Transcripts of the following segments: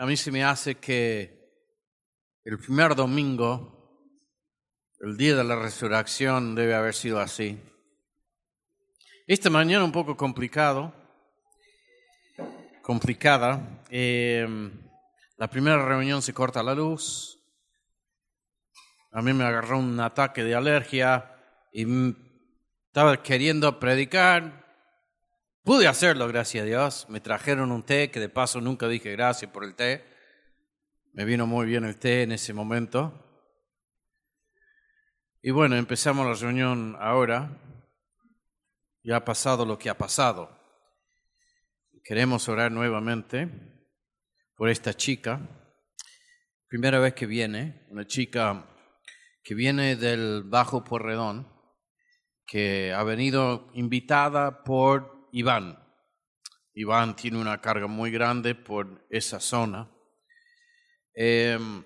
a mí se me hace que el primer domingo, el día de la resurrección, debe haber sido así. Esta mañana un poco complicado, complicada. Eh, la primera reunión se corta la luz. A mí me agarró un ataque de alergia y estaba queriendo predicar Pude hacerlo, gracias a Dios. Me trajeron un té, que de paso nunca dije gracias por el té. Me vino muy bien el té en ese momento. Y bueno, empezamos la reunión ahora. Ya ha pasado lo que ha pasado. Queremos orar nuevamente por esta chica. Primera vez que viene, una chica que viene del Bajo Porredón, que ha venido invitada por Iván. Iván tiene una carga muy grande por esa zona. Em,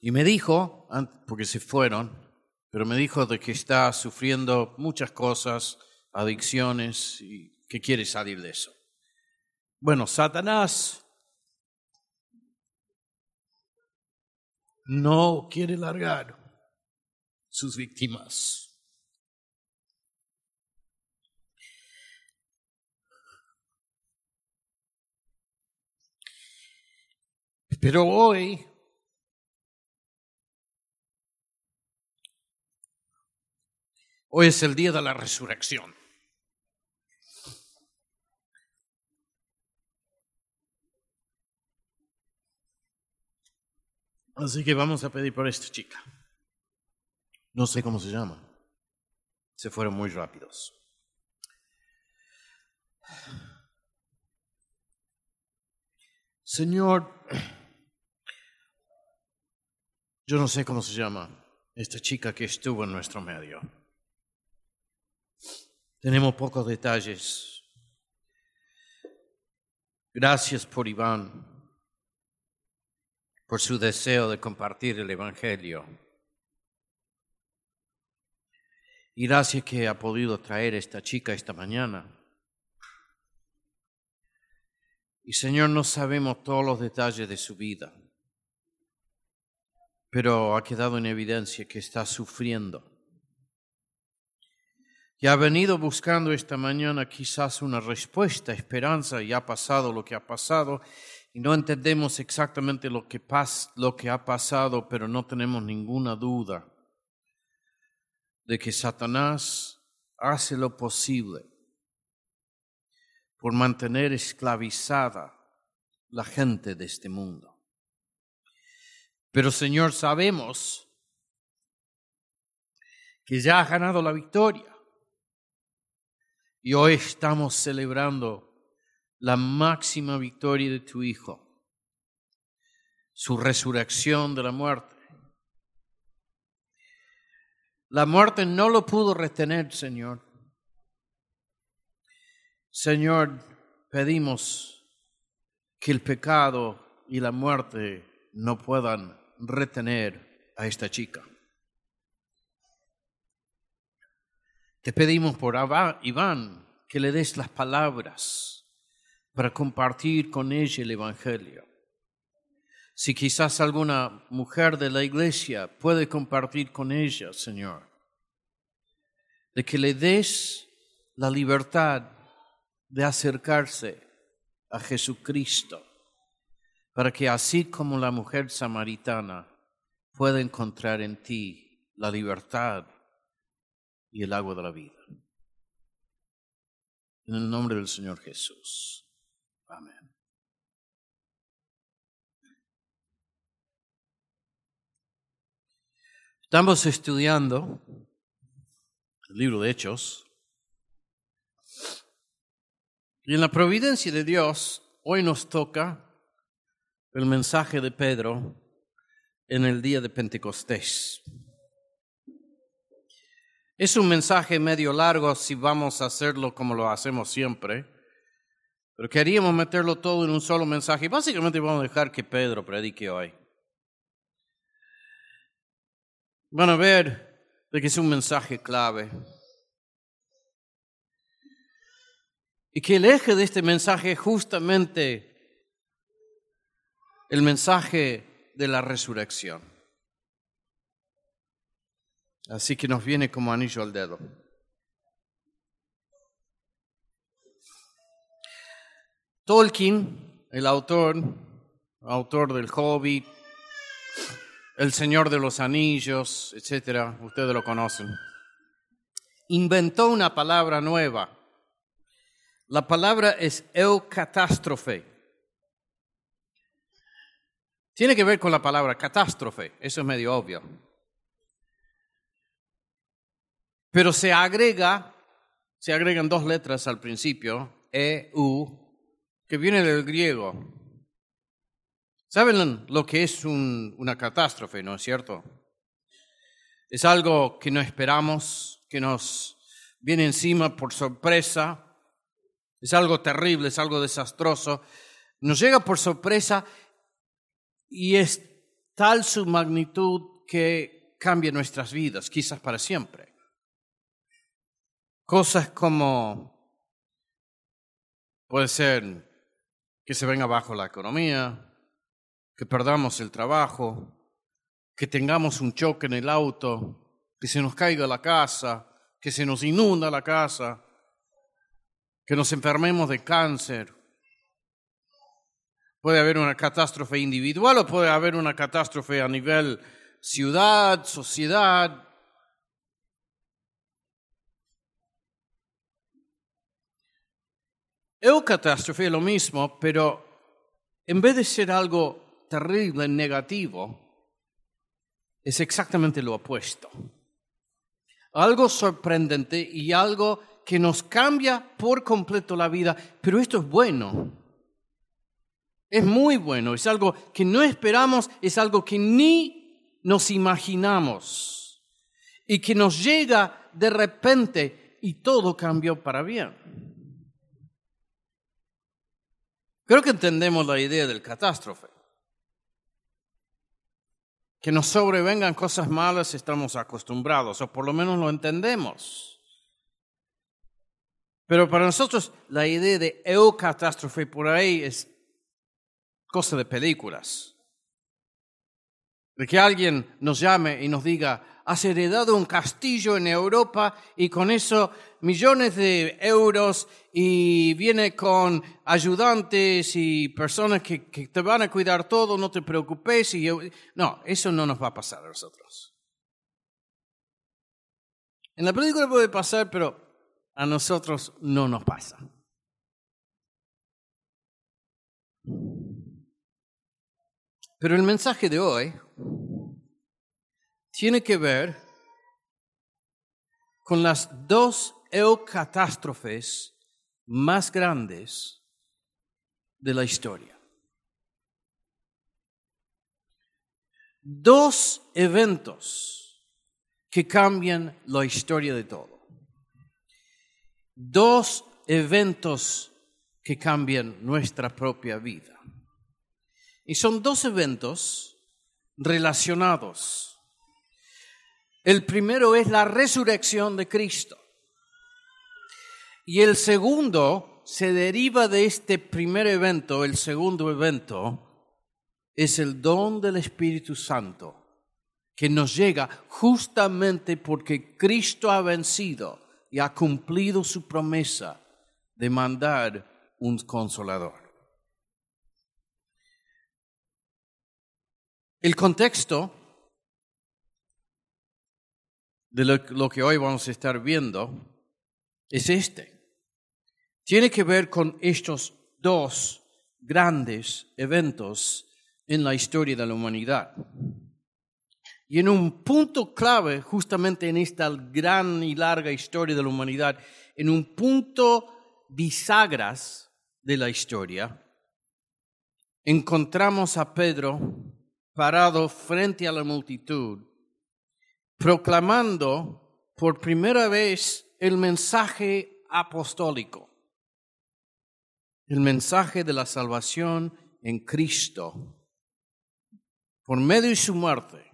y me dijo, porque se fueron, pero me dijo de que está sufriendo muchas cosas, adicciones, y que quiere salir de eso. Bueno, Satanás no quiere largar sus víctimas. Pero hoy hoy es el día de la resurrección. Así que vamos a pedir por esta chica. No sé cómo se llama. Se fueron muy rápidos. Señor, yo no sé cómo se llama esta chica que estuvo en nuestro medio. Tenemos pocos detalles. Gracias por Iván, por su deseo de compartir el Evangelio. Y gracias que ha podido traer esta chica esta mañana. Y Señor, no sabemos todos los detalles de su vida pero ha quedado en evidencia que está sufriendo. Y ha venido buscando esta mañana quizás una respuesta, esperanza, y ha pasado lo que ha pasado, y no entendemos exactamente lo que, lo que ha pasado, pero no tenemos ninguna duda de que Satanás hace lo posible por mantener esclavizada la gente de este mundo. Pero Señor, sabemos que ya has ganado la victoria. Y hoy estamos celebrando la máxima victoria de tu Hijo, su resurrección de la muerte. La muerte no lo pudo retener, Señor. Señor, pedimos que el pecado y la muerte no puedan retener a esta chica. Te pedimos por Iván que le des las palabras para compartir con ella el Evangelio. Si quizás alguna mujer de la iglesia puede compartir con ella, Señor, de que le des la libertad de acercarse a Jesucristo para que así como la mujer samaritana pueda encontrar en ti la libertad y el agua de la vida. En el nombre del Señor Jesús. Amén. Estamos estudiando el libro de Hechos. Y en la providencia de Dios, hoy nos toca el mensaje de Pedro en el día de Pentecostés. Es un mensaje medio largo si vamos a hacerlo como lo hacemos siempre, pero queríamos meterlo todo en un solo mensaje. Básicamente vamos a dejar que Pedro predique hoy. Van a ver de que es un mensaje clave. Y que el eje de este mensaje justamente el mensaje de la resurrección. Así que nos viene como anillo al dedo. Tolkien, el autor, autor del Hobbit, el Señor de los Anillos, etcétera, ustedes lo conocen, inventó una palabra nueva. La palabra es eucatástrofe. Tiene que ver con la palabra catástrofe, eso es medio obvio. Pero se agrega, se agregan dos letras al principio, E, U, que viene del griego. ¿Saben lo que es una catástrofe, no es cierto? Es algo que no esperamos, que nos viene encima por sorpresa, es algo terrible, es algo desastroso, nos llega por sorpresa y es tal su magnitud que cambia nuestras vidas, quizás para siempre. Cosas como, puede ser que se venga abajo la economía, que perdamos el trabajo, que tengamos un choque en el auto, que se nos caiga la casa, que se nos inunda la casa, que nos enfermemos de cáncer, Puede haber una catástrofe individual o puede haber una catástrofe a nivel ciudad, sociedad. Eucatástrofe es lo mismo, pero en vez de ser algo terrible, negativo, es exactamente lo opuesto. Algo sorprendente y algo que nos cambia por completo la vida, pero esto es bueno. Es muy bueno, es algo que no esperamos, es algo que ni nos imaginamos y que nos llega de repente y todo cambió para bien. Creo que entendemos la idea del catástrofe. Que nos sobrevengan cosas malas estamos acostumbrados, o por lo menos lo entendemos. Pero para nosotros la idea de eucatástrofe por ahí es cosa de películas. De que alguien nos llame y nos diga, has heredado un castillo en Europa y con eso millones de euros y viene con ayudantes y personas que, te van a cuidar todo, no te preocupes. Y No, eso no nos va a pasar a nosotros. En la película puede pasar, pero a nosotros no nos pasa. Pero el mensaje de hoy tiene que ver con las dos eucatástrofes más grandes de la historia. Dos eventos que cambian la historia de todo. Dos eventos que cambian nuestra propia vida. Y son dos eventos relacionados. El primero es la resurrección de Cristo. Y el segundo se deriva de este primer evento, el segundo evento es el don del Espíritu Santo, que nos llega justamente porque Cristo ha vencido y ha cumplido su promesa de mandar un consolador. El contexto de lo, que hoy vamos a estar viendo es este. Tiene que ver con estos dos grandes eventos en la historia de la humanidad. Y en un punto clave, justamente en esta gran y larga historia de la humanidad, en un punto bisagras de la historia, encontramos a Pedro parado frente a la multitud, proclamando por primera vez el mensaje apostólico, el mensaje de la salvación en Cristo, por medio de su muerte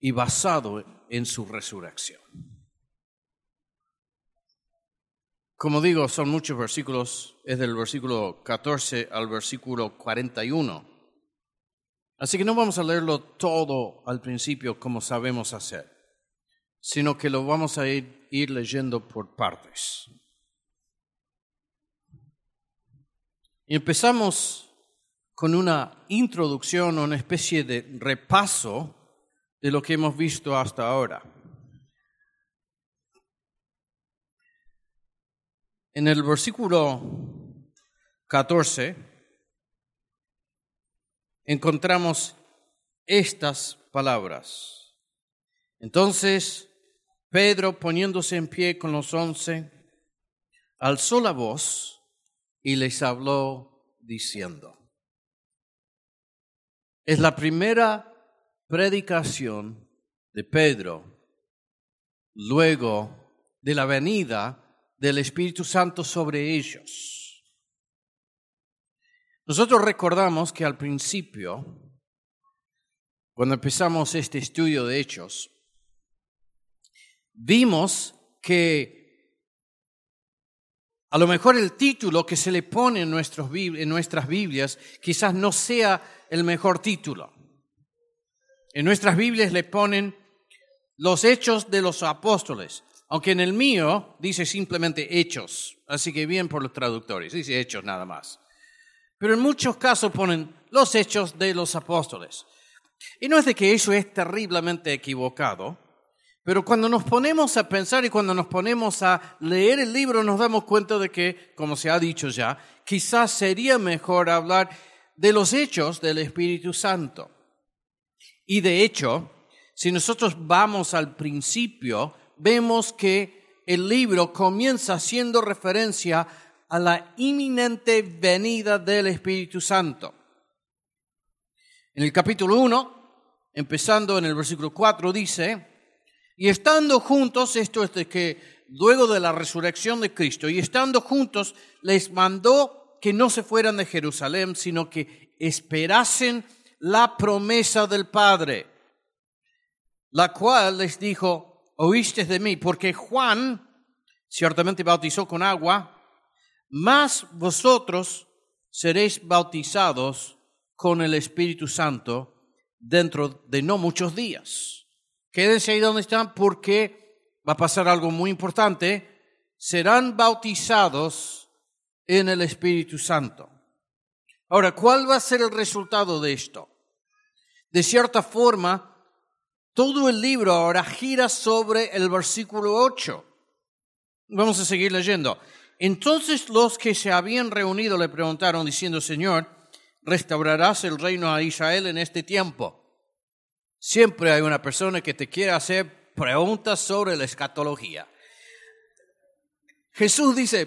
y basado en su resurrección. Como digo, son muchos versículos, es del versículo 14 al versículo 41 Así que no vamos a leerlo todo al principio como sabemos hacer, sino que lo vamos a ir, leyendo por partes. Empezamos con una introducción, una especie de repaso de lo que hemos visto hasta ahora. En el versículo 14 encontramos estas palabras. Entonces Pedro, poniéndose en pie con los once, alzó la voz y les habló diciendo, es la primera predicación de Pedro luego de la venida del Espíritu Santo sobre ellos. Nosotros recordamos que al principio, cuando empezamos este estudio de hechos, vimos que a lo mejor el título que se le pone en, en nuestras Biblias quizás no sea el mejor título. En nuestras Biblias le ponen los hechos de los apóstoles, aunque en el mío dice simplemente hechos, así que bien por los traductores, dice hechos nada más. Pero en muchos casos ponen los hechos de los apóstoles. Y no es de que eso es terriblemente equivocado, pero cuando nos ponemos a pensar y cuando nos ponemos a leer el libro nos damos cuenta de que, como se ha dicho ya, quizás sería mejor hablar de los hechos del Espíritu Santo. Y de hecho, si nosotros vamos al principio, vemos que el libro comienza haciendo referencia a la inminente venida del Espíritu Santo. En el capítulo 1, empezando en el versículo 4, dice, y estando juntos, esto es de que luego de la resurrección de Cristo, y estando juntos, les mandó que no se fueran de Jerusalén, sino que esperasen la promesa del Padre, la cual les dijo, oíste de mí, porque Juan ciertamente bautizó con agua, mas vosotros seréis bautizados con el Espíritu Santo dentro de no muchos días. Quédense ahí donde están porque va a pasar algo muy importante. Serán bautizados en el Espíritu Santo. Ahora, ¿cuál va a ser el resultado de esto? De cierta forma, todo el libro ahora gira sobre el versículo 8. Vamos a seguir leyendo. Entonces los que se habían reunido le preguntaron diciendo, Señor, ¿restaurarás el reino a Israel en este tiempo? Siempre hay una persona que te quiere hacer preguntas sobre la escatología. Jesús dice,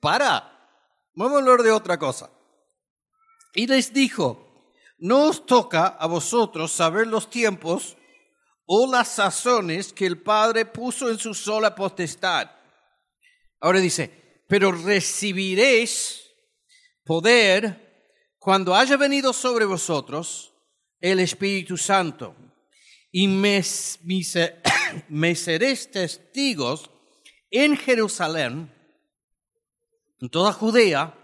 para, Vamos a hablar de otra cosa. Y les dijo, no os toca a vosotros saber los tiempos o las sazones que el Padre puso en su sola potestad. Ahora dice, pero recibiréis poder cuando haya venido sobre vosotros el Espíritu Santo y me, seréis testigos en Jerusalén en toda Judea,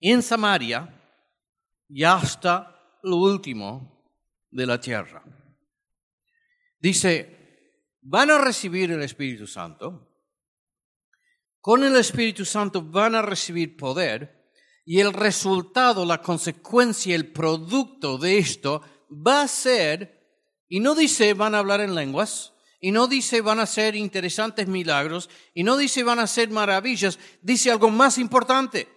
en Samaria y hasta lo último de la tierra. Dice, van a recibir el Espíritu Santo, con el Espíritu Santo van a recibir poder y el resultado, la consecuencia, el producto de esto va a ser, y no dice van a hablar en lenguas, y no dice van a ser interesantes milagros, y no dice van a ser maravillas, dice algo más importante.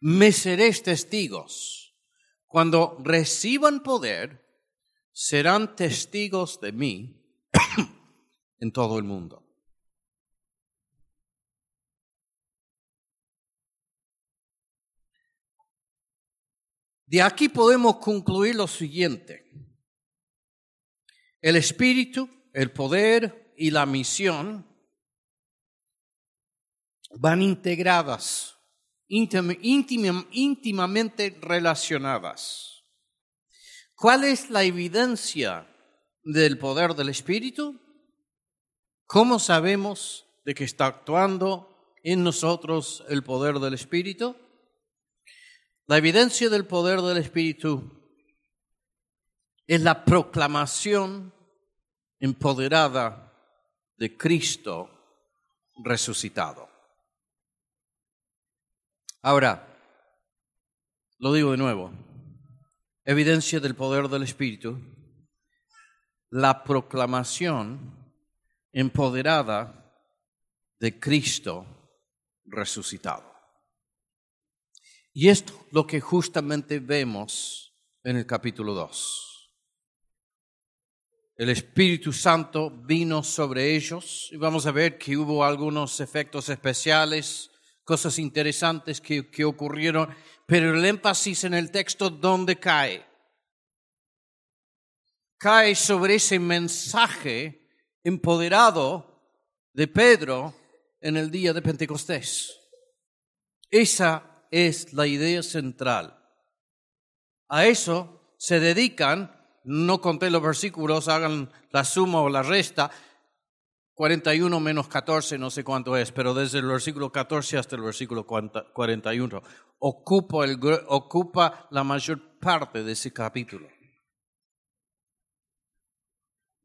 Me seréis testigos. Cuando reciban poder, serán testigos de mí en todo el mundo. De aquí podemos concluir lo siguiente. El espíritu, el poder y la misión van integradas, íntimamente relacionadas. ¿Cuál es la evidencia del poder del espíritu? ¿Cómo sabemos de que está actuando en nosotros el poder del espíritu? La evidencia del poder del Espíritu es la proclamación empoderada de Cristo resucitado. Ahora, lo digo de nuevo, evidencia del poder del Espíritu, la proclamación empoderada de Cristo resucitado. Y esto es lo que justamente vemos en el capítulo 2. El Espíritu Santo vino sobre ellos y vamos a ver que hubo algunos efectos especiales, cosas interesantes que, que ocurrieron, pero el énfasis en el texto, ¿dónde cae? Cae sobre ese mensaje empoderado de Pedro en el día de Pentecostés. Esa es la idea central. A eso se dedican no conté los versículos, hagan la suma o la resta. 41 menos 14, no sé cuánto es, pero desde el versículo 14 hasta el versículo 41 ocupa, ocupa la mayor parte de ese capítulo.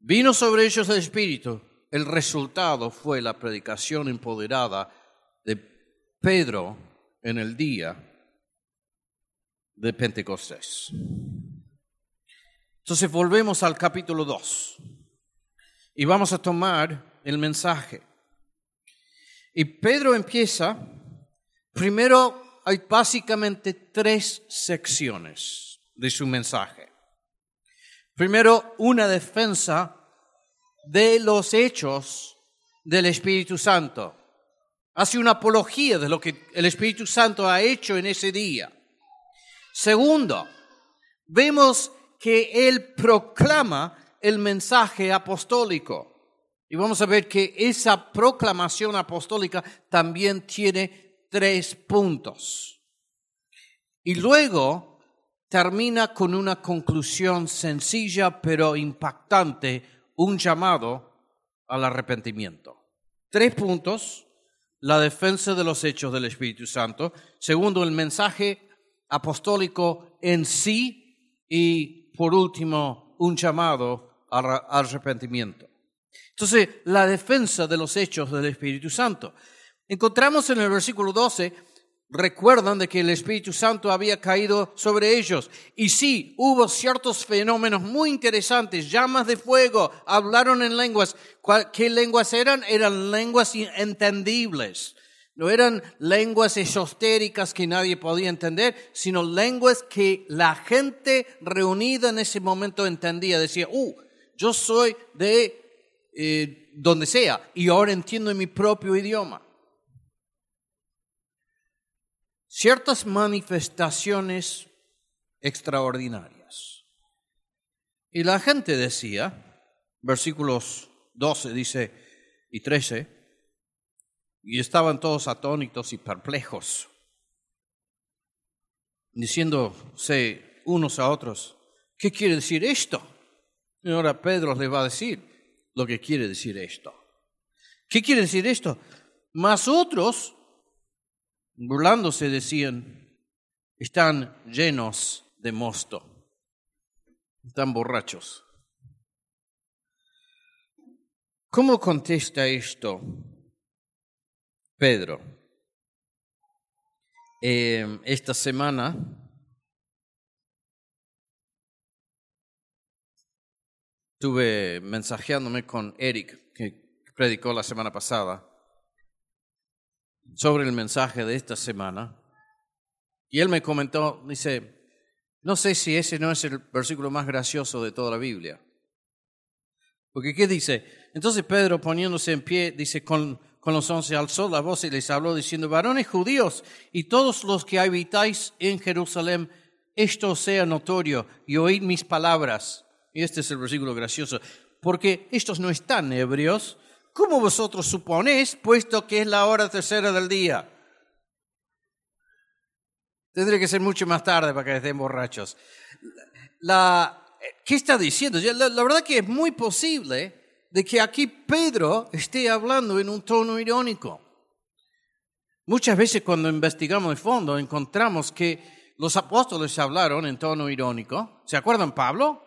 Vino sobre ellos el Espíritu. El resultado fue la predicación empoderada de Pedro en el día de Pentecostés. Entonces volvemos al capítulo 2 y vamos a tomar el mensaje. Y Pedro empieza, primero hay básicamente tres secciones de su mensaje. Primero, una defensa de los hechos del Espíritu Santo. Hace una apología de lo que el Espíritu Santo ha hecho en ese día. Segundo, vemos que él proclama el mensaje apostólico. Y vamos a ver que esa proclamación apostólica también tiene tres puntos. Y luego termina con una conclusión sencilla pero impactante, un llamado al arrepentimiento. Tres puntos, la defensa de los hechos del Espíritu Santo. Segundo, el mensaje apostólico en sí y por último, un llamado al arrepentimiento. Entonces, la defensa de los hechos del Espíritu Santo. Encontramos en el versículo 12, recuerdan de que el Espíritu Santo había caído sobre ellos. Y sí, hubo ciertos fenómenos muy interesantes, llamas de fuego, hablaron en lenguas. ¿Qué lenguas eran? Eran lenguas entendibles. No eran lenguas esotéricas que nadie podía entender, sino lenguas que la gente reunida en ese momento entendía. Decía, uh, yo soy de eh, donde sea y ahora entiendo en mi propio idioma. Ciertas manifestaciones extraordinarias. Y la gente decía, versículos 12 dice y 13, y estaban todos atónitos y perplejos, diciéndose unos a otros, ¿qué quiere decir esto? Y ahora Pedro les va a decir lo que quiere decir esto. ¿Qué quiere decir esto? Más otros, burlándose, decían, están llenos de mosto, están borrachos. ¿Cómo contesta esto Pedro. Eh, esta semana estuve mensajeándome con Eric, que predicó la semana pasada, sobre el mensaje de esta semana. Y él me comentó, dice, no sé si ese no es el versículo más gracioso de toda la Biblia. Porque ¿qué dice? Entonces Pedro poniéndose en pie, dice, con con los once alzó la voz y les habló diciendo, varones judíos y todos los que habitáis en Jerusalén, esto sea notorio y oíd mis palabras. Y este es el versículo gracioso, porque estos no están ebrios, como vosotros suponéis, puesto que es la hora tercera del día. Tendría que ser mucho más tarde para que estén borrachos. La, ¿Qué está diciendo? La, la verdad que es muy posible de que aquí Pedro esté hablando en un tono irónico. Muchas veces cuando investigamos de fondo encontramos que los apóstoles hablaron en tono irónico. ¿Se acuerdan Pablo?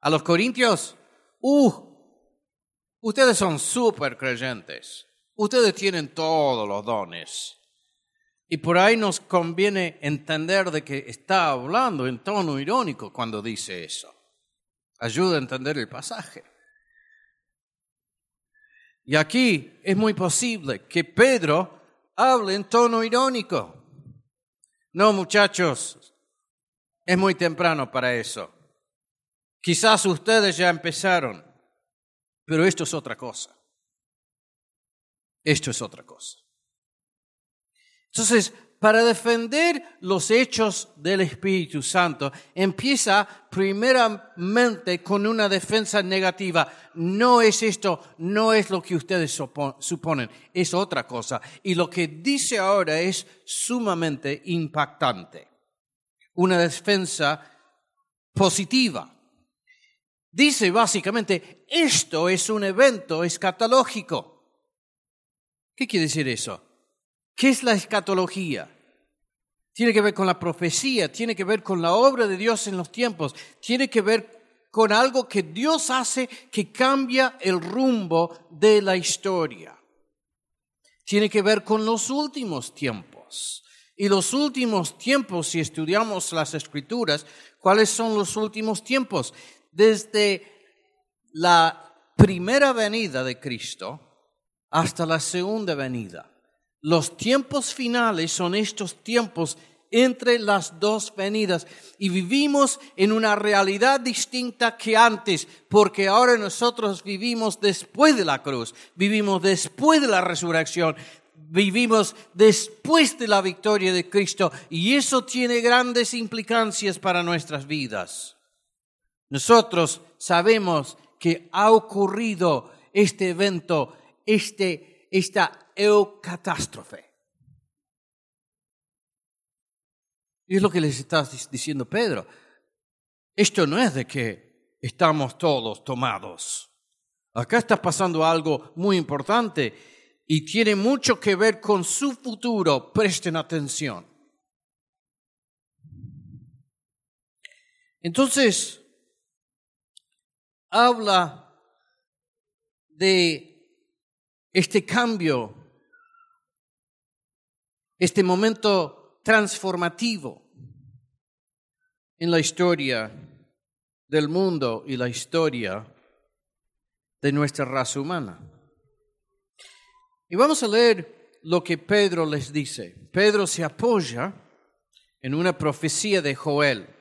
A los corintios, uh, ustedes son súper creyentes. Ustedes tienen todos los dones. Y por ahí nos conviene entender de que está hablando en tono irónico cuando dice eso. Ayuda a entender el pasaje. Y aquí es muy posible que Pedro hable en tono irónico. No, muchachos, es muy temprano para eso. Quizás ustedes ya empezaron, pero esto es otra cosa. Esto es otra cosa. Entonces, para defender los hechos del Espíritu Santo, empieza primeramente con una defensa negativa. No es esto, no es lo que ustedes suponen, es otra cosa. Y lo que dice ahora es sumamente impactante. Una defensa positiva. Dice básicamente, esto es un evento escatológico. ¿Qué quiere decir eso? ¿Qué es la escatología? Tiene que ver con la profecía, tiene que ver con la obra de Dios en los tiempos, tiene que ver con algo que Dios hace que cambia el rumbo de la historia. Tiene que ver con los últimos tiempos. Y los últimos tiempos, si estudiamos las escrituras, ¿cuáles son los últimos tiempos? Desde la primera venida de Cristo hasta la segunda venida. Los tiempos finales son estos tiempos entre las dos venidas y vivimos en una realidad distinta que antes, porque ahora nosotros vivimos después de la cruz, vivimos después de la resurrección, vivimos después de la victoria de Cristo y eso tiene grandes implicancias para nuestras vidas. Nosotros sabemos que ha ocurrido este evento, este, esta eucatástrofe. Y es lo que les está diciendo Pedro. Esto no es de que estamos todos tomados. Acá está pasando algo muy importante y tiene mucho que ver con su futuro. Presten atención. Entonces, habla de este cambio, este momento transformativo en la historia del mundo y la historia de nuestra raza humana. Y vamos a leer lo que Pedro les dice. Pedro se apoya en una profecía de Joel.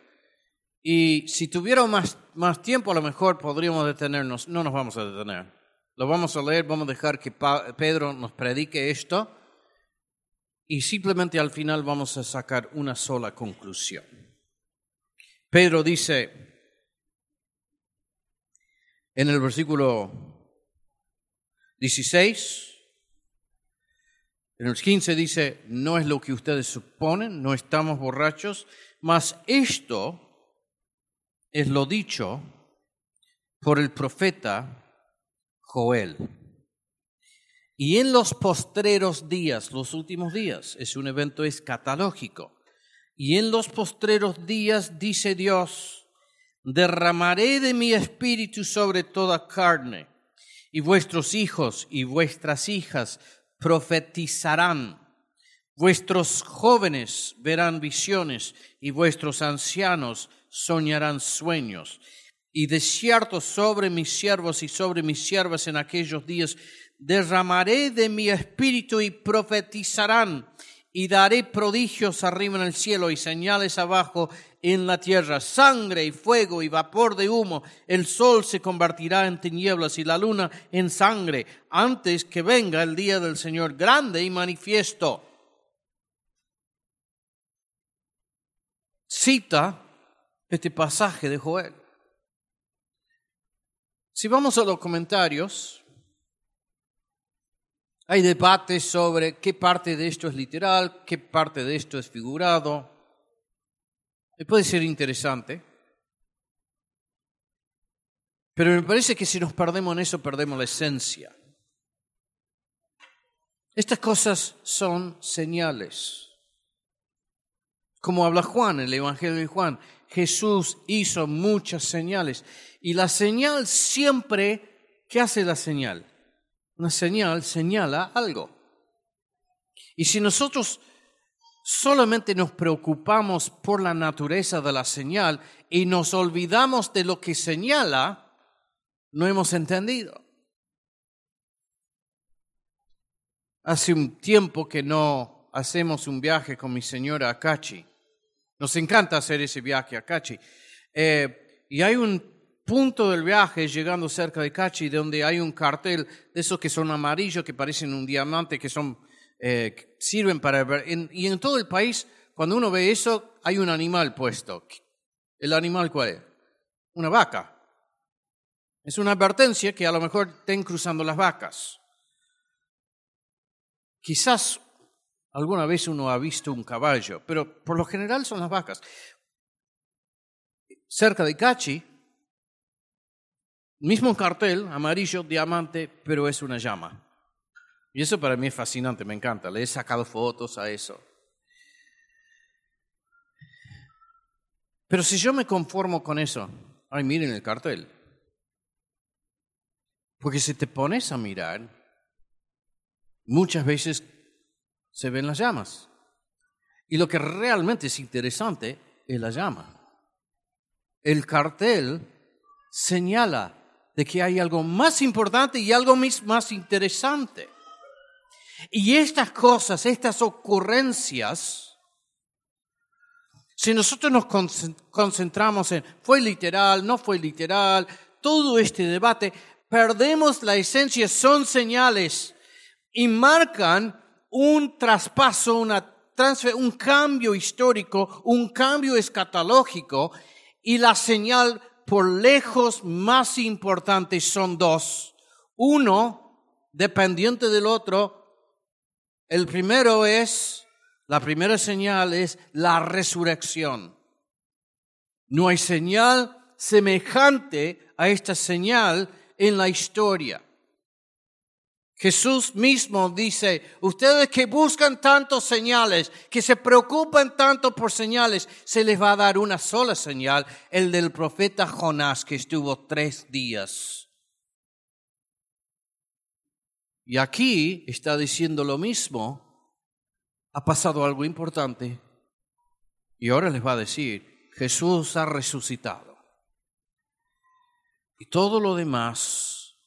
Y si tuviera más, más tiempo, a lo mejor podríamos detenernos. No nos vamos a detener. Lo vamos a leer, vamos a dejar que Pedro nos predique esto y simplemente al final vamos a sacar una sola conclusión. Pedro dice en el versículo 16, en el 15 dice, no es lo que ustedes suponen, no estamos borrachos, mas esto es lo dicho por el profeta Joel. Y en los postreros días, los últimos días, es un evento escatológico. Y en los postreros días, dice Dios, derramaré de mi espíritu sobre toda carne, y vuestros hijos y vuestras hijas profetizarán, vuestros jóvenes verán visiones, y vuestros ancianos soñarán sueños y de cierto sobre mis siervos y sobre mis siervas en aquellos días derramaré de mi espíritu y profetizarán y daré prodigios arriba en el cielo y señales abajo en la tierra, sangre y fuego y vapor de humo. El sol se convertirá en tinieblas y la luna en sangre antes que venga el día del Señor grande y manifiesto. Cita este pasaje de Joel. Si vamos a los comentarios, hay debates sobre qué parte de esto es literal, qué parte de esto es figurado. Puede ser interesante. Pero me parece que si nos perdemos en eso, perdemos la esencia. Estas cosas son señales. Como habla Juan, el Evangelio de Juan, Jesús hizo muchas señales. Y la señal siempre, ¿qué hace la señal? Una señal señala algo. Y si nosotros solamente nos preocupamos por la naturaleza de la señal y nos olvidamos de lo que señala, no hemos entendido. Hace un tiempo que no hacemos un viaje con mi señora a Cachi. Nos encanta hacer ese viaje a Cachi. Eh, y hay un punto del viaje llegando cerca de Cachi donde hay un cartel de esos que son amarillos, que parecen un diamante, que son eh, sirven para ver. y en todo el país, cuando uno ve eso, hay un animal puesto. ¿El animal cuál es? Una vaca. Es una advertencia que a lo mejor estén cruzando las vacas. Quizás alguna vez uno ha visto un caballo, pero por lo general son las vacas. Cerca de Cachi, mismo cartel, amarillo, diamante, pero es una llama. Y eso para mí es fascinante, me encanta. Le he sacado fotos a eso. Pero si yo me conformo con eso, ay, miren el cartel. Porque si te pones a mirar, muchas veces se ven las llamas. Y lo que realmente es interesante es la llama. El cartel señala de que hay algo más importante y algo más interesante. Y estas cosas, estas ocurrencias, si nosotros nos concentramos en fue literal, no fue literal, todo este debate, perdemos la esencia, son señales y marcan un traspaso, una un cambio histórico, un cambio escatológico y la señal por lejos más importante son dos. Uno, dependiente del otro. El primero es, la primera señal es la resurrección. No hay señal semejante a esta señal en la historia. Jesús mismo dice, ustedes que buscan tantos señales, que se preocupan tanto por señales, se les va a dar una sola señal, el del profeta Jonás, que estuvo tres días. Y aquí está diciendo lo mismo, ha pasado algo importante, y ahora les va a decir, Jesús ha resucitado. Y todo lo demás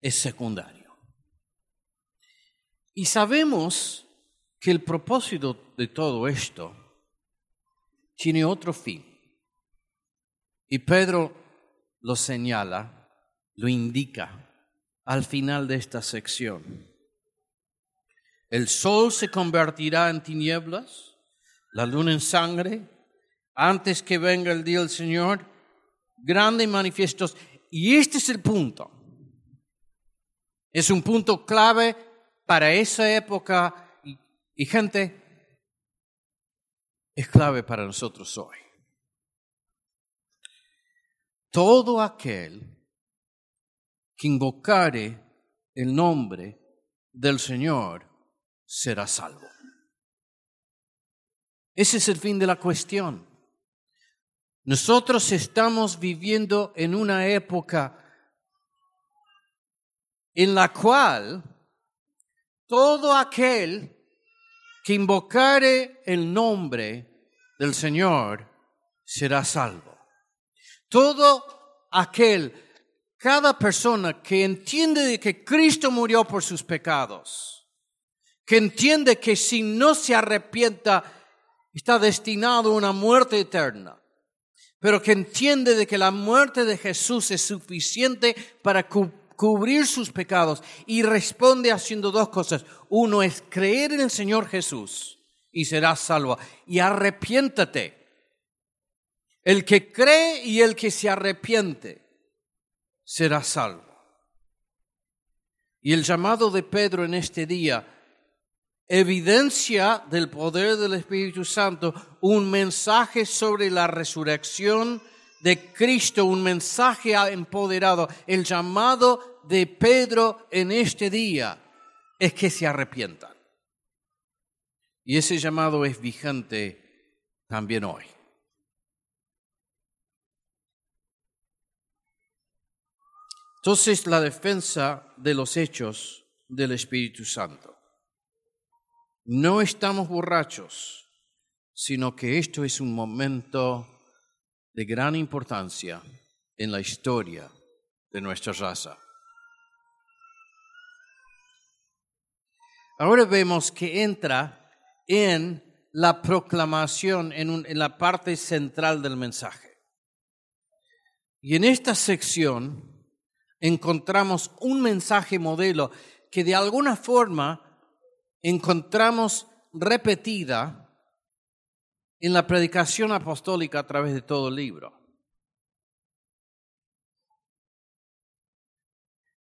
es secundario. Y sabemos que el propósito de todo esto tiene otro fin. Y Pedro lo señala, lo indica al final de esta sección. El sol se convertirá en tinieblas, la luna en sangre, antes que venga el día del Señor, grande y manifiestos. Y este es el punto. Es un punto clave para esa época y, gente es clave para nosotros hoy. Todo aquel que invocare el nombre del Señor será salvo. Ese es el fin de la cuestión. Nosotros estamos viviendo en una época en la cual todo aquel que invocare el nombre del Señor será salvo. Todo aquel, cada persona que entiende de que Cristo murió por sus pecados, que entiende que si no se arrepienta está destinado a una muerte eterna, pero que entiende de que la muerte de Jesús es suficiente para cumplir cubrir sus pecados y responde haciendo dos cosas. Uno es creer en el Señor Jesús y serás salvo. Y arrepiéntate. El que cree y el que se arrepiente será salvo. Y el llamado de Pedro en este día evidencia del poder del Espíritu Santo un mensaje sobre la resurrección de Cristo, un mensaje empoderado. El llamado de Pedro en este día es que se arrepientan. Y ese llamado es vigente también hoy. Entonces, la defensa de los hechos del Espíritu Santo. No estamos borrachos, sino que esto es un momento de gran importancia en la historia de nuestra raza. Ahora vemos que entra en la proclamación, en, en la parte central del mensaje. Y en esta sección encontramos un mensaje modelo que de alguna forma encontramos repetida en la predicación apostólica a través de todo el libro.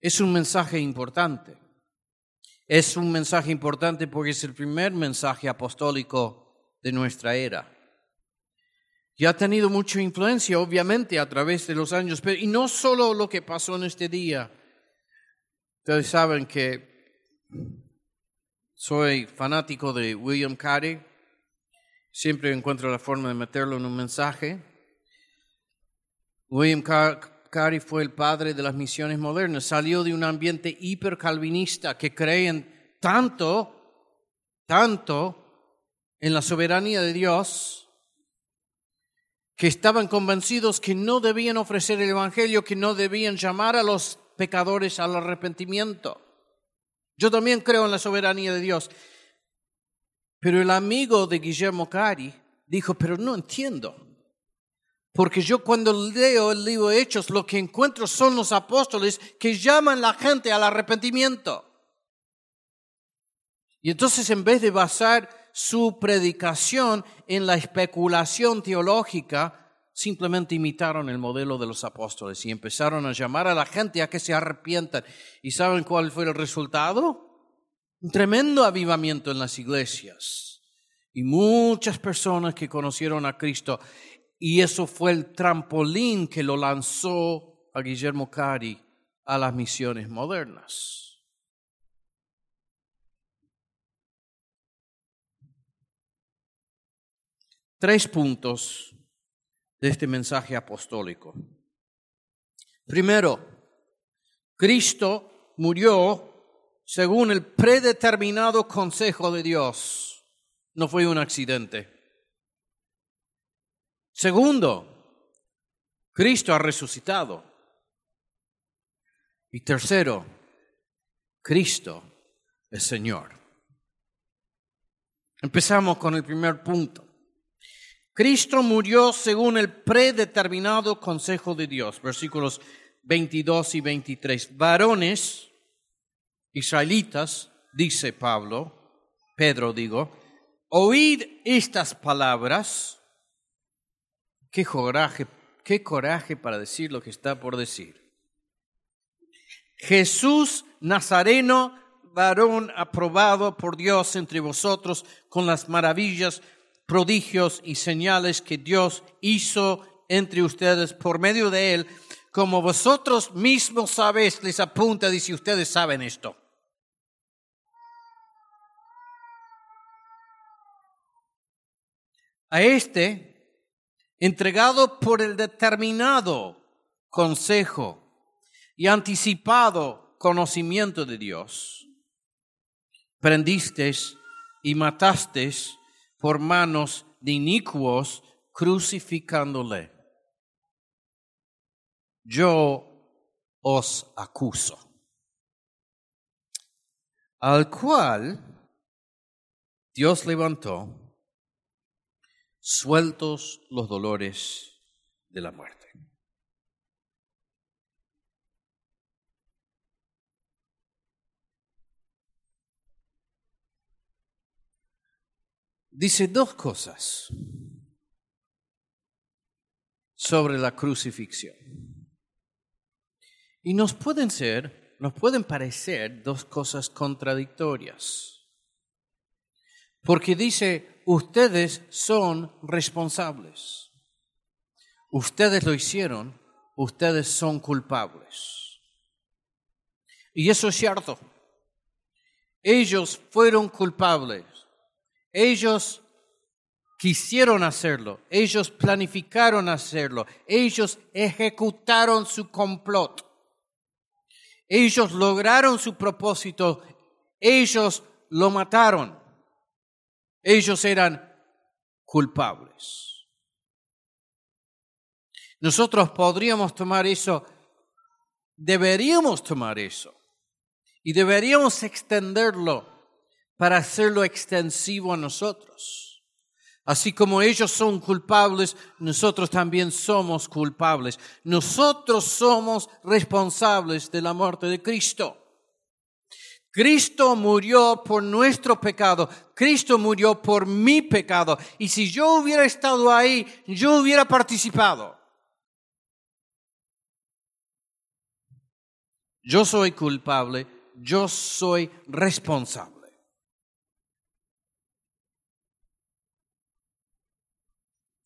Es un mensaje importante. Es un mensaje importante porque es el primer mensaje apostólico de nuestra era. Y ha tenido mucha influencia, obviamente, a través de los años, pero y no solo lo que pasó en este día. Ustedes saben que soy fanático de William Carey. Siempre encuentro la forma de meterlo en un mensaje. William Carey fue el padre de las misiones modernas. Salió de un ambiente hipercalvinista que creen tanto, tanto en la soberanía de Dios que estaban convencidos que no debían ofrecer el Evangelio, que no debían llamar a los pecadores al arrepentimiento. Yo también creo en la soberanía de Dios. Pero el amigo de Guillermo Cari dijo, pero no entiendo. Porque yo cuando leo el libro de Hechos, lo que encuentro son los apóstoles que llaman a la gente al arrepentimiento. Y entonces en vez de basar su predicación en la especulación teológica, simplemente imitaron el modelo de los apóstoles y empezaron a llamar a la gente a que se arrepientan. ¿Y saben cuál fue el resultado? Un tremendo avivamiento en las iglesias. Y muchas personas que conocieron a Cristo. Y eso fue el trampolín que lo lanzó a Guillermo Cari a las misiones modernas. tres puntos de este mensaje apostólico. Primero, Cristo murió según el predeterminado consejo de Dios. No fue un accidente. Segundo, Cristo ha resucitado. Y tercero, Cristo es Señor. Empezamos con el primer punto. Cristo murió según el predeterminado consejo de Dios. Versículos 22 y 23. Varones israelitas, dice Pablo, Pedro digo, oíd estas palabras. Qué coraje, coraje para decir lo que está por decir. Jesús Nazareno, varón aprobado por Dios entre vosotros con las maravillas prodigios y señales que Dios hizo entre ustedes por medio de él, como vosotros mismos sabéis, les apunta, dice, ustedes saben esto. A este, entregado por el determinado consejo y anticipado conocimiento de Dios, prendisteis y matasteis por manos de inicuos crucificándole. Yo os acuso. Al cual Dios levantó, sueltos los dolores de la muerte. dice dos cosas sobre la crucifixión. Y nos pueden ser, nos pueden parecer dos cosas contradictorias. Porque dice, ustedes son responsables. Ustedes lo hicieron, ustedes son culpables. Y eso es cierto. Ellos fueron culpables ellos quisieron hacerlo, ellos planificaron hacerlo, ellos ejecutaron su complot, ellos lograron su propósito, ellos lo mataron, ellos eran culpables. Nosotros podríamos tomar eso, deberíamos tomar eso y deberíamos extenderlo para hacerlo extensivo a nosotros. Así como ellos son culpables, nosotros también somos culpables. Nosotros somos responsables de la muerte de Cristo. Cristo murió por nuestro pecado. Cristo murió por mi pecado. Y si yo hubiera estado ahí, yo hubiera participado. Yo soy culpable, yo soy responsable.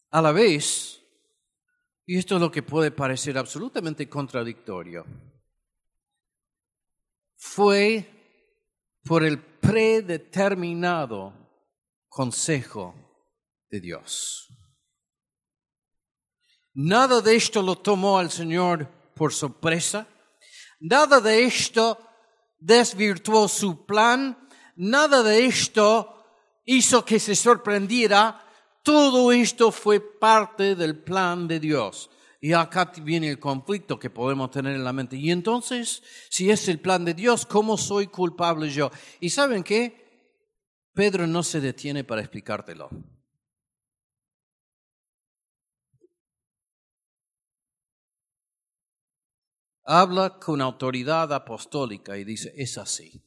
A la vez, y esto es lo que puede parecer absolutamente contradictorio, fue por el predeterminado consejo de Dios. Nada de esto lo tomó al Señor por sorpresa, nada de esto desvirtuó su plan, nada de esto hizo que se sorprendiera todo esto fue parte del plan de Dios. Y acá viene el conflicto que podemos tener en la mente. Y entonces, si es el plan de Dios, ¿cómo soy culpable yo? Y saben qué? Pedro no se detiene para explicártelo. Habla con autoridad apostólica y dice, es así.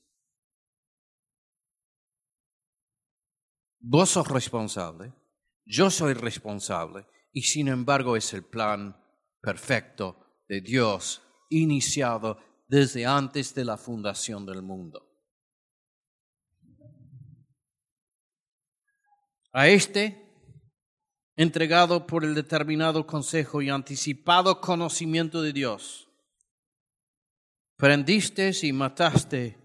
Vos sos responsable yo soy responsable y sin embargo es el plan perfecto de Dios iniciado desde antes de la fundación del mundo. A este, entregado por el determinado consejo y anticipado conocimiento de Dios, prendiste y mataste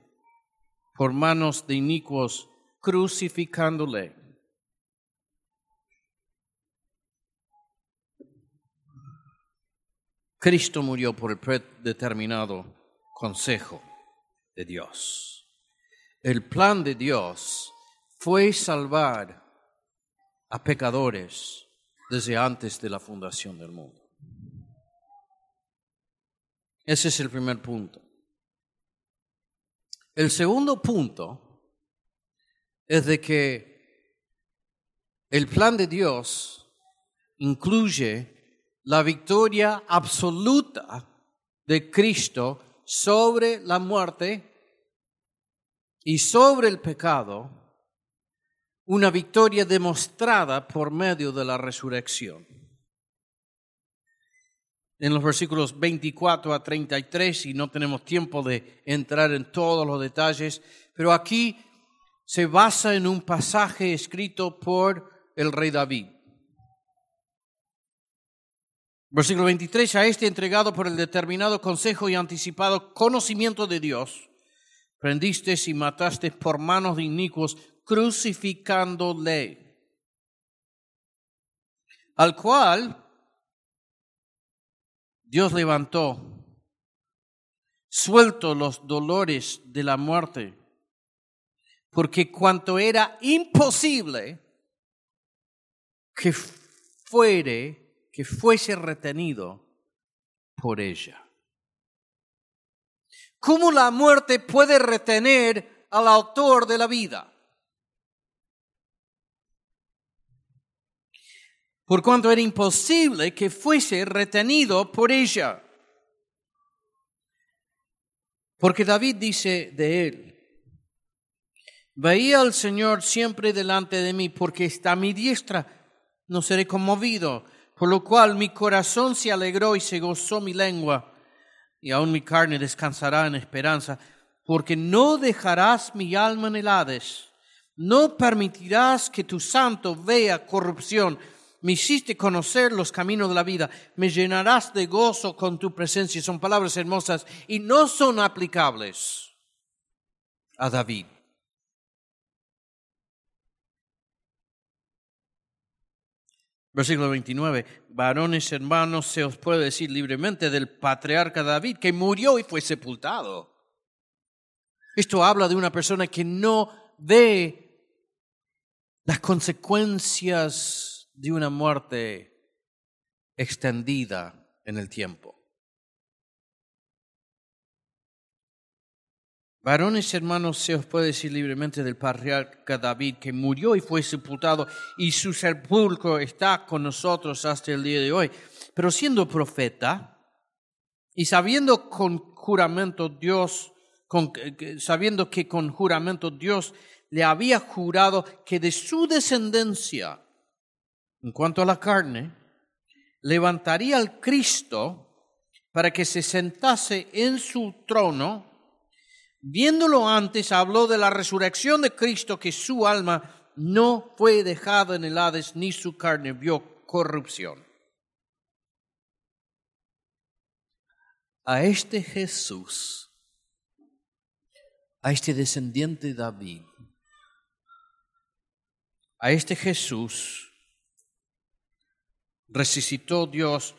por manos de inicuos, crucificándole Cristo murió por el predeterminado consejo de Dios. El plan de Dios fue salvar a pecadores desde antes de la fundación del mundo. Ese es el primer punto. El segundo punto es de que el plan de Dios incluye la victoria absoluta de Cristo sobre la muerte y sobre el pecado, una victoria demostrada por medio de la resurrección. En los versículos 24 a 33, y no tenemos tiempo de entrar en todos los detalles, pero aquí se basa en un pasaje escrito por el rey David. Versículo 23, a este entregado por el determinado consejo y anticipado conocimiento de Dios, prendiste y mataste por manos de inicuos, crucificándole, al cual Dios levantó, suelto los dolores de la muerte, porque cuanto era imposible que fuere que fuese retenido por ella. ¿Cómo la muerte puede retener al autor de la vida? Por cuanto era imposible que fuese retenido por ella. Porque David dice de él, veía al Señor siempre delante de mí, porque está a mi diestra, no seré conmovido por lo cual mi corazón se alegró y se gozó mi lengua, y aún mi carne descansará en esperanza, porque no dejarás mi alma en el Hades, no permitirás que tu santo vea corrupción. Me hiciste conocer los caminos de la vida, me llenarás de gozo con tu presencia. Son palabras hermosas y no son aplicables a David. Versículo 29, varones hermanos, se os puede decir libremente del patriarca David, que murió y fue sepultado. Esto habla de una persona que no ve las consecuencias de una muerte extendida en el tiempo. Varones hermanos, se os puede decir libremente del patriarca David, que murió y fue sepultado, y su sepulcro está con nosotros hasta el día de hoy. Pero siendo profeta, y sabiendo con juramento Dios, sabiendo que con juramento Dios le había jurado que de su descendencia, en cuanto a la carne, levantaría al Cristo para que se sentase en su trono, Viéndolo antes, habló de la resurrección de Cristo, que su alma no fue dejada en el Hades, ni su carne vio corrupción. A este Jesús, a este descendiente de David, a este Jesús resucitó Dios,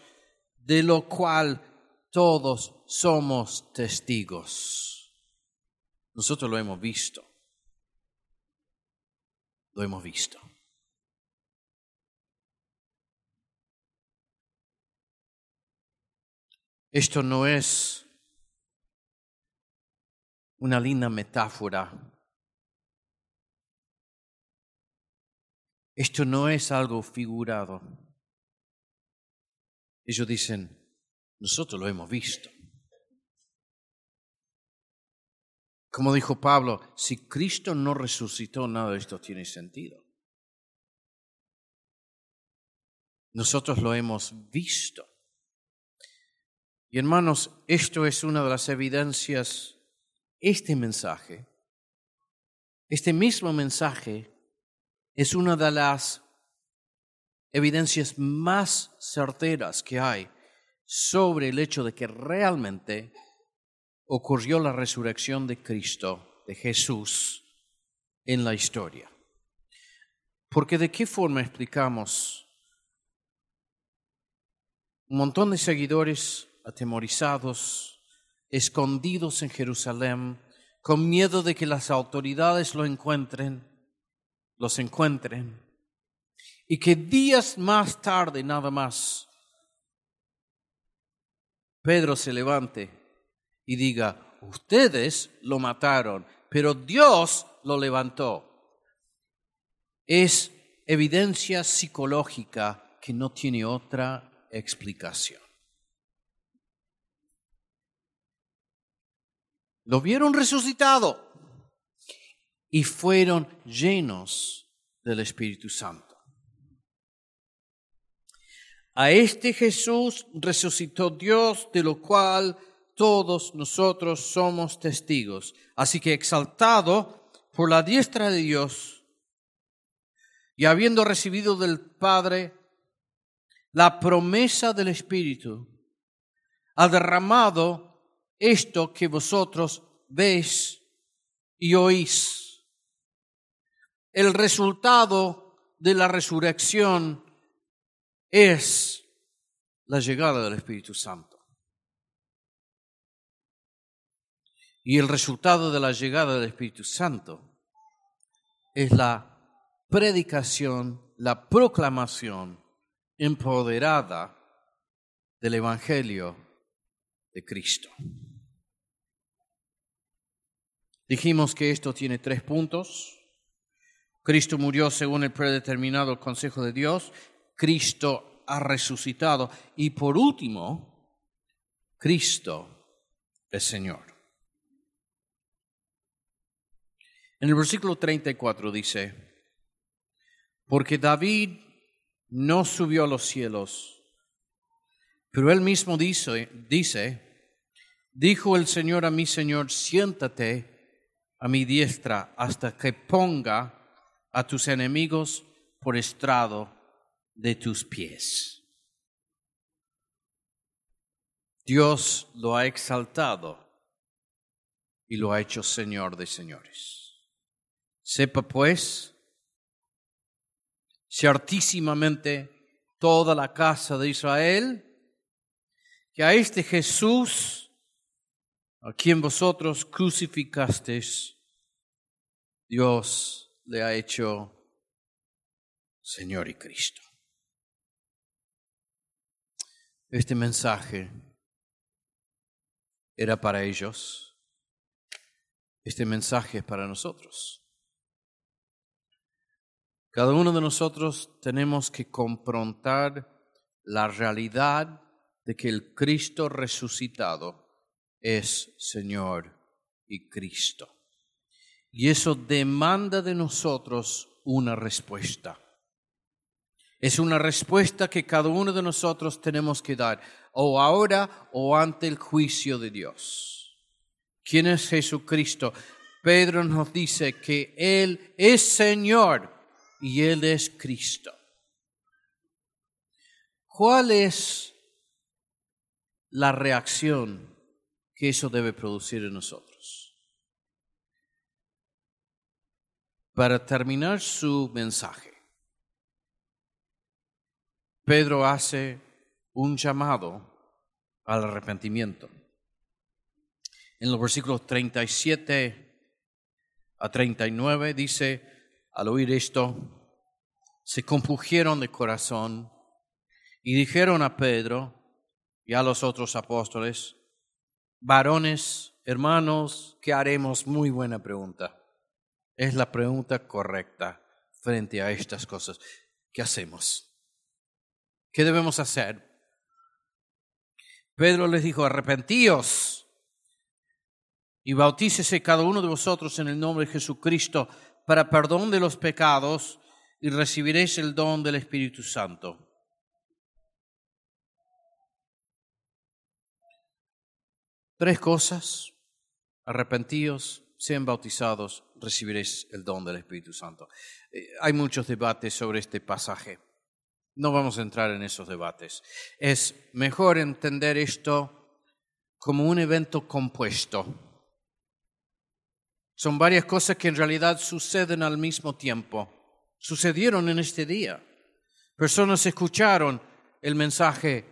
de lo cual todos somos testigos. Nosotros lo hemos visto. Lo hemos visto. Esto no es una linda metáfora. Esto no es algo figurado. Ellos dicen, nosotros lo hemos visto. Como dijo Pablo, si Cristo no resucitó, nada de esto tiene sentido. Nosotros lo hemos visto. Y hermanos, esto es una de las evidencias, este mensaje, este mismo mensaje es una de las evidencias más certeras que hay sobre el hecho de que realmente ocurrió la resurrección de Cristo, de Jesús, en la historia. Porque de qué forma explicamos un montón de seguidores atemorizados, escondidos en Jerusalén, con miedo de que las autoridades lo encuentren, los encuentren, y que días más tarde nada más Pedro se levante y diga, ustedes lo mataron, pero Dios lo levantó. Es evidencia psicológica que no tiene otra explicación. Lo vieron resucitado y fueron llenos del Espíritu Santo. A este Jesús resucitó Dios, de lo cual todos nosotros somos testigos. Así que exaltado por la diestra de Dios y habiendo recibido del Padre la promesa del Espíritu, ha derramado esto que vosotros veis y oís. El resultado de la resurrección es la llegada del Espíritu Santo. Y el resultado de la llegada del Espíritu Santo es la predicación, la proclamación empoderada del Evangelio de Cristo. Dijimos que esto tiene tres puntos. Cristo murió según el predeterminado consejo de Dios. Cristo ha resucitado. Y por último, Cristo es Señor. En el versículo 34 dice, porque David no subió a los cielos, pero él mismo dice, dice, dijo el Señor a mi Señor, siéntate a mi diestra hasta que ponga a tus enemigos por estrado de tus pies. Dios lo ha exaltado y lo ha hecho Señor de señores. Sepa pues, si altísimamente toda la casa de Israel, que a este Jesús, a quien vosotros crucificasteis, Dios le ha hecho Señor y Cristo. Este mensaje era para ellos. Este mensaje es para nosotros. Cada uno de nosotros tenemos que confrontar la realidad de que el Cristo resucitado es Señor y Cristo. Y eso demanda de nosotros una respuesta. Es una respuesta que cada uno de nosotros tenemos que dar, o ahora o ante el juicio de Dios. ¿Quién es Jesucristo? Pedro nos dice que Él es Señor y Él es Cristo. ¿Cuál es la reacción que eso debe producir en nosotros? Para terminar su mensaje, Pedro hace un llamado al arrepentimiento. En los versículos 37 a 39 dice, al oír esto, se compugieron de corazón y dijeron a Pedro y a los otros apóstoles, varones, hermanos, ¿qué haremos? Muy buena pregunta. Es la pregunta correcta frente a estas cosas. ¿Qué hacemos? ¿Qué debemos hacer? Pedro les dijo, arrepentíos y bautícese cada uno de vosotros en el nombre de Jesucristo para perdón de los pecados y recibiréis el don del Espíritu Santo. Tres cosas, arrepentíos, sean bautizados, recibiréis el don del Espíritu Santo. Eh, hay muchos debates sobre este pasaje. No vamos a entrar en esos debates. Es mejor entender esto como un evento compuesto. Son varias cosas que en realidad suceden al mismo tiempo. Sucedieron en este día. Personas escucharon el mensaje,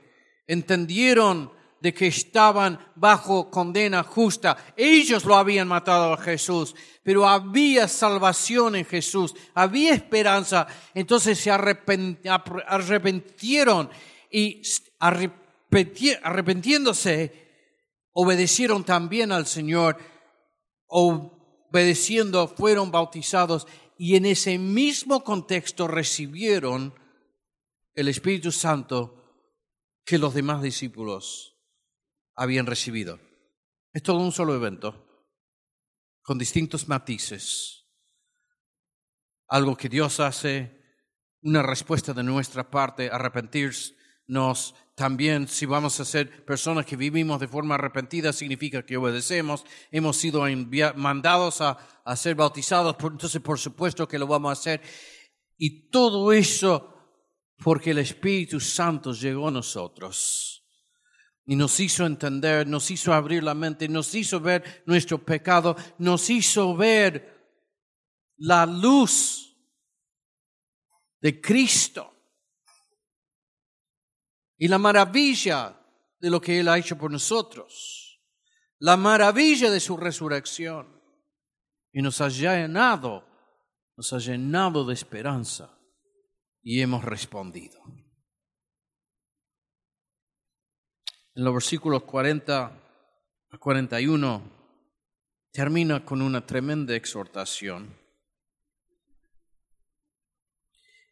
entendieron de que estaban bajo condena justa. Ellos lo habían matado a Jesús, pero había salvación en Jesús, había esperanza. Entonces se arrepintieron y arrepentiéndose, obedecieron también al Señor, obedeciendo fueron bautizados y en ese mismo contexto recibieron el Espíritu Santo que los demás discípulos habían recibido. Es todo un solo evento, con distintos matices. Algo que Dios hace, una respuesta de nuestra parte, arrepentirnos. También si vamos a ser personas que vivimos de forma arrepentida, significa que obedecemos. Hemos sido mandados a, a ser bautizados, entonces por supuesto que lo vamos a hacer. Y todo eso porque el Espíritu Santo llegó a nosotros y nos hizo entender, nos hizo abrir la mente, nos hizo ver nuestro pecado, nos hizo ver la luz de Cristo y la maravilla de lo que Él ha hecho por nosotros, la maravilla de su resurrección y nos ha llenado, nos ha llenado de esperanza y hemos respondido. en los versículos 40 a 41 termina con una tremenda exhortación.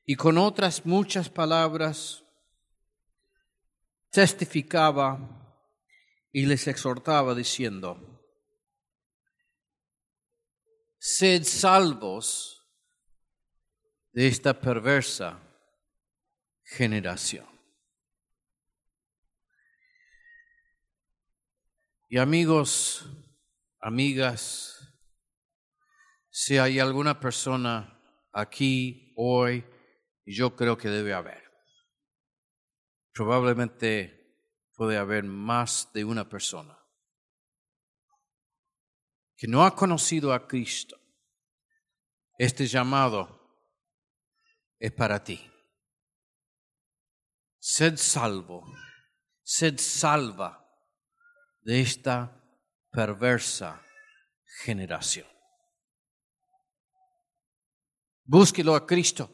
Y con otras muchas palabras testificaba y les exhortaba diciendo, sed salvos de esta perversa generación. Y amigos, amigas, si hay alguna persona aquí hoy, yo creo que debe haber, probablemente puede haber más de una persona que no ha conocido a Cristo, este llamado es para ti. sed salvo, sed salva de esta perversa generación. Búsquelo a Cristo,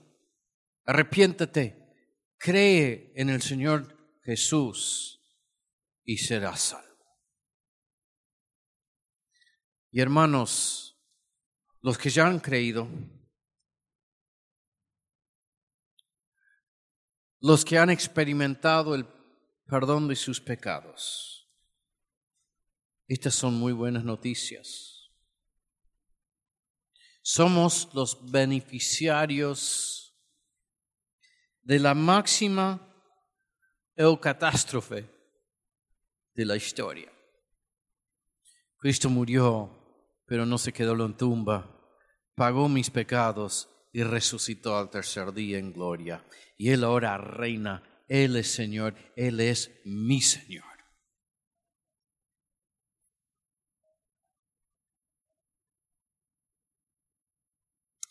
arrepiéntate, cree en el Señor Jesús y serás salvo. Y hermanos, los que ya han creído, los que han experimentado el perdón de sus pecados, estas son muy buenas noticias. Somos los beneficiarios de la máxima catástrofe de la historia. Cristo murió, pero no se quedó en tumba, pagó mis pecados y resucitó al tercer día en gloria. Y Él ahora reina, Él es Señor, Él es mi Señor.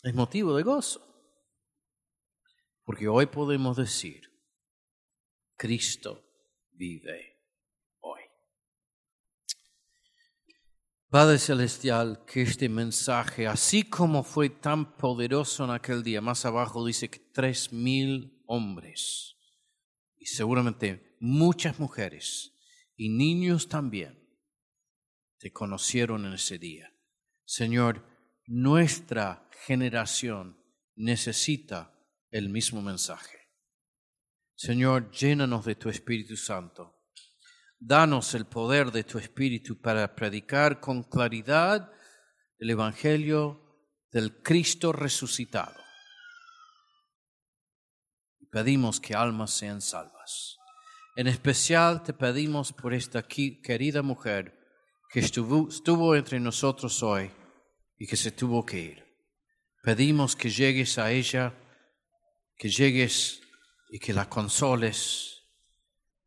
es motivo de gozo. Porque hoy podemos decir, Cristo vive hoy. Padre Celestial, que este mensaje, así como fue tan poderoso en aquel día, más abajo dice que tres mil hombres y seguramente muchas mujeres y niños también te conocieron en ese día. Señor, nuestra generación necesita el mismo mensaje. Señor, llénanos de tu Espíritu Santo. Danos el poder de tu Espíritu para predicar con claridad el Evangelio del Cristo resucitado. Pedimos que almas sean salvas. En especial te pedimos por esta querida mujer que estuvo, estuvo entre nosotros hoy y que se tuvo que ir. Pedimos que llegues a ella, que llegues y que la consoles,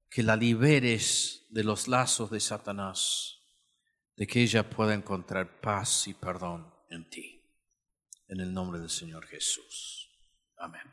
que la liberes de los lazos de Satanás, de que ella pueda encontrar paz y perdón en ti. En el nombre del Señor Jesús. Amén.